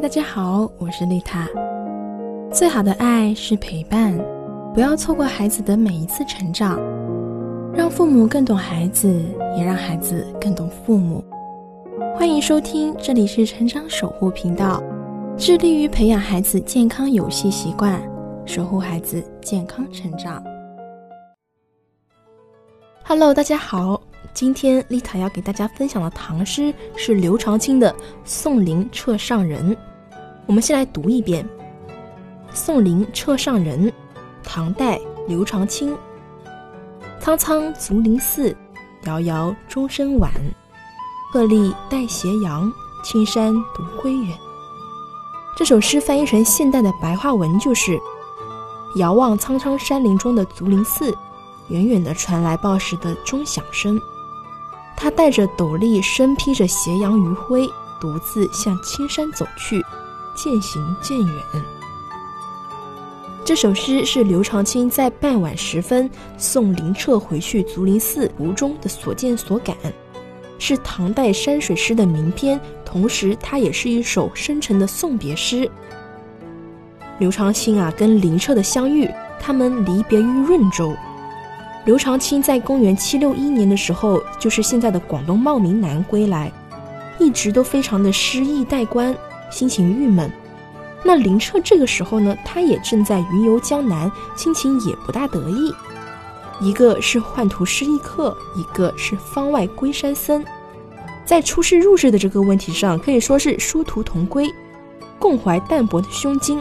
大家好，我是丽塔。最好的爱是陪伴，不要错过孩子的每一次成长，让父母更懂孩子，也让孩子更懂父母。欢迎收听，这里是成长守护频道，致力于培养孩子健康游戏习惯，守护孩子健康成长。Hello，大家好。今天丽塔要给大家分享的唐诗是刘长卿的《送灵掣上人》。我们先来读一遍：《送灵掣上人》，唐代刘长卿。苍苍竹林寺，遥遥钟声晚。鹤唳带斜阳，青山独归远。这首诗翻译成现代的白话文就是：遥望苍苍山林中的竹林寺，远远的传来报时的钟响声。他带着斗笠，身披着斜阳余晖，独自向青山走去，渐行渐远。这首诗是刘长卿在傍晚时分送林澈回去竹林寺途中的所见所感，是唐代山水诗的名篇，同时它也是一首深沉的送别诗。刘长卿啊，跟林澈的相遇，他们离别于润州。刘长卿在公元七六一年的时候，就是现在的广东茂名南归来，一直都非常的失意待观，心情郁闷。那林澈这个时候呢，他也正在云游江南，心情也不大得意。一个是宦途失意客，一个是方外归山僧，在出世入世的这个问题上，可以说是殊途同归，共怀淡泊的胸襟。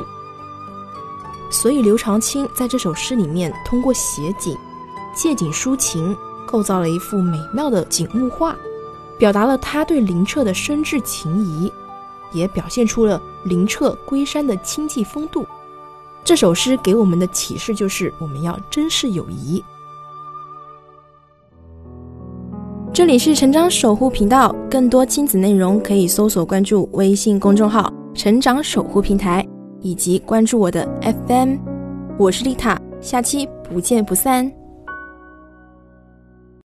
所以刘长卿在这首诗里面通过写景。借景抒情，构造了一幅美妙的景物画，表达了他对林澈的深挚情谊，也表现出了灵澈归山的清寂风度。这首诗给我们的启示就是，我们要珍视友谊。这里是成长守护频道，更多亲子内容可以搜索关注微信公众号“成长守护平台”，以及关注我的 FM。我是丽塔，下期不见不散。